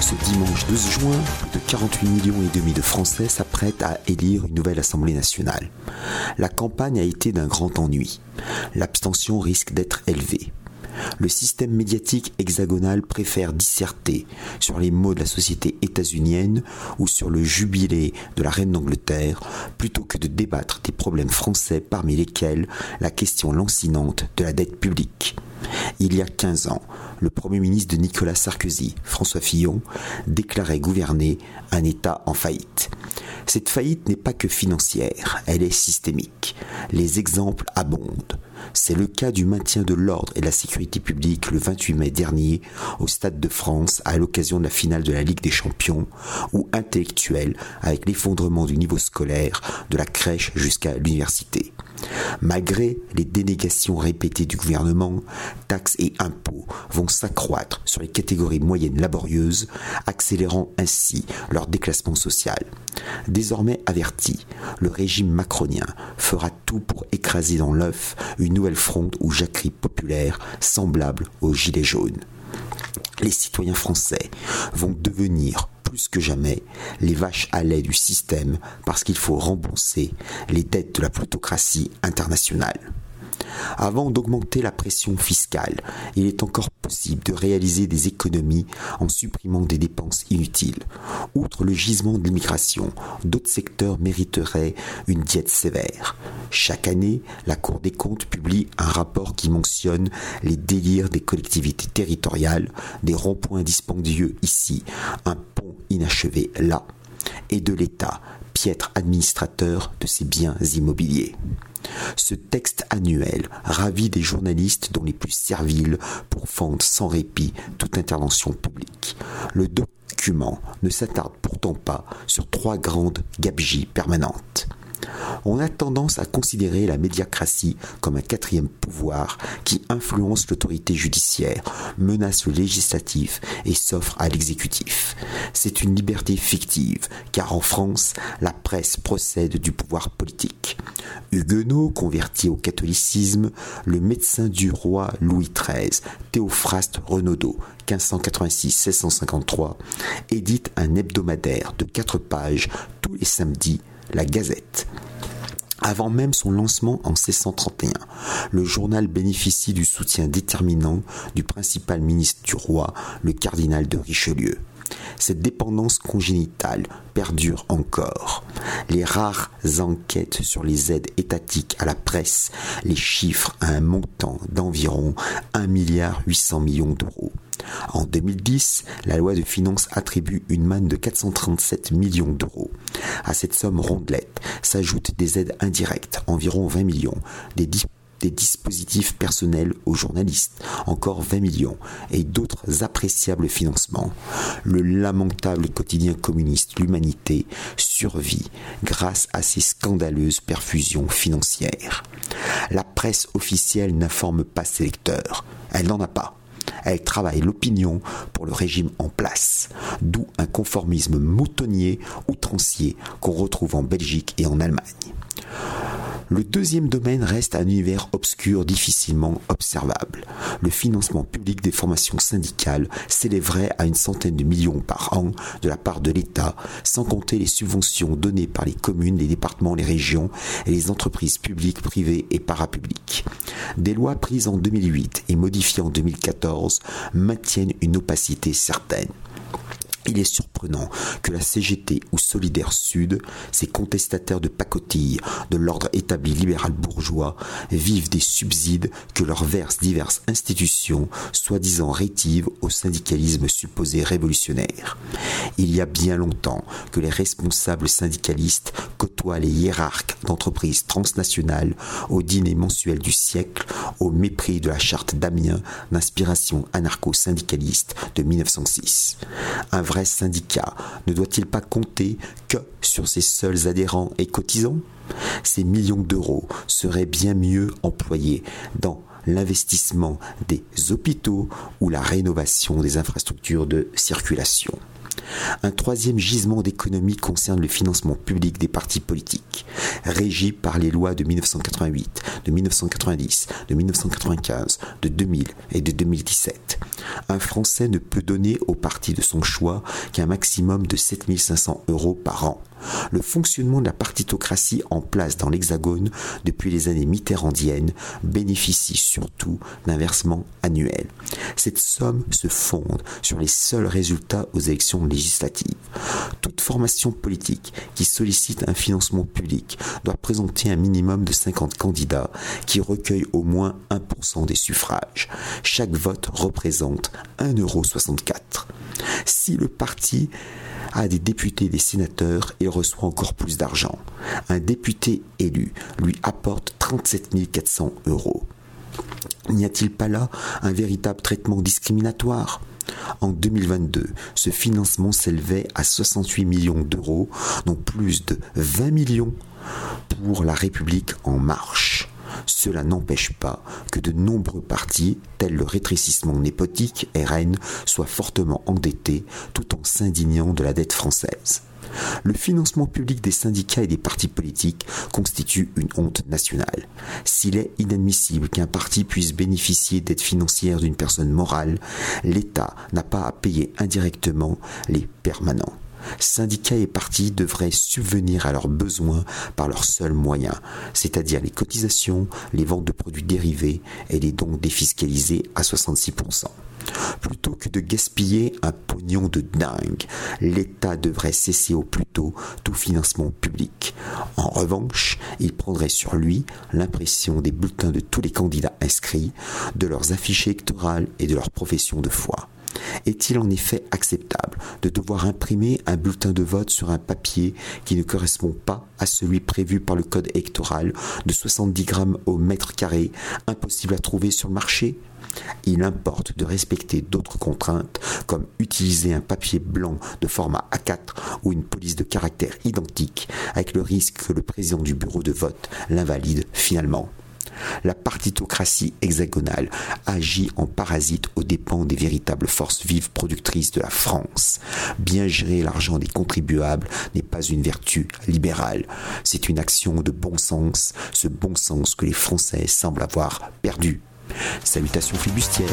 Ce dimanche 12 juin, plus de 48 millions et demi de Français s'apprêtent à élire une nouvelle Assemblée nationale. La campagne a été d'un grand ennui. L'abstention risque d'être élevée. Le système médiatique hexagonal préfère disserter sur les maux de la société états-unienne ou sur le jubilé de la reine d'Angleterre plutôt que de débattre des problèmes français parmi lesquels la question lancinante de la dette publique. Il y a 15 ans, le Premier ministre de Nicolas Sarkozy, François Fillon, déclarait gouverner un État en faillite. Cette faillite n'est pas que financière, elle est systémique. Les exemples abondent. C'est le cas du maintien de l'ordre et de la sécurité publique le 28 mai dernier au Stade de France à l'occasion de la finale de la Ligue des Champions, ou intellectuel avec l'effondrement du niveau scolaire de la crèche jusqu'à l'université. Malgré les dénégations répétées du gouvernement, taxes et impôts vont s'accroître sur les catégories moyennes laborieuses, accélérant ainsi leur déclassement social. Désormais averti, le régime macronien fera tout pour écraser dans l'œuf une nouvelle fronde ou jacquerie populaire semblable aux Gilets jaunes. Les citoyens français vont devenir plus que jamais les vaches à lait du système parce qu'il faut rembourser les dettes de la plutocratie internationale. Avant d'augmenter la pression fiscale, il est encore possible de réaliser des économies en supprimant des dépenses inutiles. Outre le gisement de l'immigration, d'autres secteurs mériteraient une diète sévère. Chaque année, la Cour des comptes publie un rapport qui mentionne les délires des collectivités territoriales, des ronds-points dispendieux ici, un inachevé là, et de l'État, piètre administrateur de ses biens immobiliers. Ce texte annuel ravit des journalistes dont les plus serviles pourfendent sans répit toute intervention publique. Le document ne s'attarde pourtant pas sur trois grandes gabegies permanentes. On a tendance à considérer la médiacratie comme un quatrième pouvoir qui influence l'autorité judiciaire, menace le législatif et s'offre à l'exécutif. C'est une liberté fictive, car en France, la presse procède du pouvoir politique. Huguenot, converti au catholicisme, le médecin du roi Louis XIII, Théophraste Renaudot, 1586-1653, édite un hebdomadaire de quatre pages tous les samedis la Gazette. Avant même son lancement en 1631, le journal bénéficie du soutien déterminant du principal ministre du roi, le cardinal de Richelieu. Cette dépendance congénitale perdure encore. Les rares enquêtes sur les aides étatiques à la presse les chiffrent à un montant d'environ 1,8 milliard d'euros. En 2010, la loi de finances attribue une manne de 437 millions d'euros. À cette somme rondelette s'ajoutent des aides indirectes, environ 20 millions, des, des dispositifs personnels aux journalistes, encore 20 millions, et d'autres appréciables financements. Le lamentable quotidien communiste L'Humanité survit grâce à ces scandaleuses perfusions financières. La presse officielle n'informe pas ses lecteurs. Elle n'en a pas. Elle travaille l'opinion pour le régime en place, d'où un conformisme moutonnier outrancier qu'on retrouve en Belgique et en Allemagne. Le deuxième domaine reste un univers obscur difficilement observable. Le financement public des formations syndicales s'élèverait à une centaine de millions par an de la part de l'État, sans compter les subventions données par les communes, les départements, les régions et les entreprises publiques, privées et parapubliques. Des lois prises en 2008 et modifiées en 2014 maintiennent une opacité certaine. Il est surprenant que la CGT ou Solidaire Sud, ces contestataires de pacotille de l'ordre établi libéral bourgeois, vivent des subsides que leur versent diverses institutions, soi-disant rétives au syndicalisme supposé révolutionnaire. Il y a bien longtemps que les responsables syndicalistes côtoient les hiérarques d'entreprises transnationales au dîner mensuel du siècle, au mépris de la charte d'Amiens d'inspiration anarcho-syndicaliste de 1906 vrai syndicat ne doit-il pas compter que sur ses seuls adhérents et cotisants? Ces millions d'euros seraient bien mieux employés dans l'investissement des hôpitaux ou la rénovation des infrastructures de circulation. Un troisième gisement d'économie concerne le financement public des partis politiques, régi par les lois de 1988, de 1990, de 1995, de 2000 et de 2017. Un Français ne peut donner au parti de son choix qu'un maximum de 7500 euros par an. Le fonctionnement de la partitocratie en place dans l'Hexagone depuis les années mitterrandiennes bénéficie surtout d'un versement annuel. Cette somme se fonde sur les seuls résultats aux élections législatives. Toute formation politique qui sollicite un financement public doit présenter un minimum de 50 candidats qui recueillent au moins 1% des suffrages. Chaque vote représente 1,64€. Si le parti a des députés et des sénateurs, il reçoit encore plus d'argent. Un député élu lui apporte 37 400 euros. N'y a-t-il pas là un véritable traitement discriminatoire? En 2022, ce financement s'élevait à 68 millions d'euros, dont plus de 20 millions pour la République en marche. Cela n'empêche pas que de nombreux partis, tels le rétrécissement népotique RN, soient fortement endettés tout en s'indignant de la dette française. Le financement public des syndicats et des partis politiques constitue une honte nationale. S'il est inadmissible qu'un parti puisse bénéficier d'aide financière d'une personne morale, l'État n'a pas à payer indirectement les permanents. Syndicats et partis devraient subvenir à leurs besoins par leurs seuls moyens, c'est-à-dire les cotisations, les ventes de produits dérivés et les dons défiscalisés à 66%. Plutôt que de gaspiller un pognon de dingue, l'État devrait cesser au plus tôt tout financement public. En revanche, il prendrait sur lui l'impression des bulletins de tous les candidats inscrits, de leurs affiches électorales et de leur profession de foi. Est-il en effet acceptable de devoir imprimer un bulletin de vote sur un papier qui ne correspond pas à celui prévu par le code électoral de 70 grammes au mètre carré, impossible à trouver sur le marché? Il importe de respecter d'autres contraintes comme utiliser un papier blanc de format A4 ou une police de caractère identique avec le risque que le président du bureau de vote l'invalide finalement. La partitocratie hexagonale agit en parasite aux dépens des véritables forces vives productrices de la France. Bien gérer l'argent des contribuables n'est pas une vertu libérale, c'est une action de bon sens, ce bon sens que les Français semblent avoir perdu. Salutations flibustières.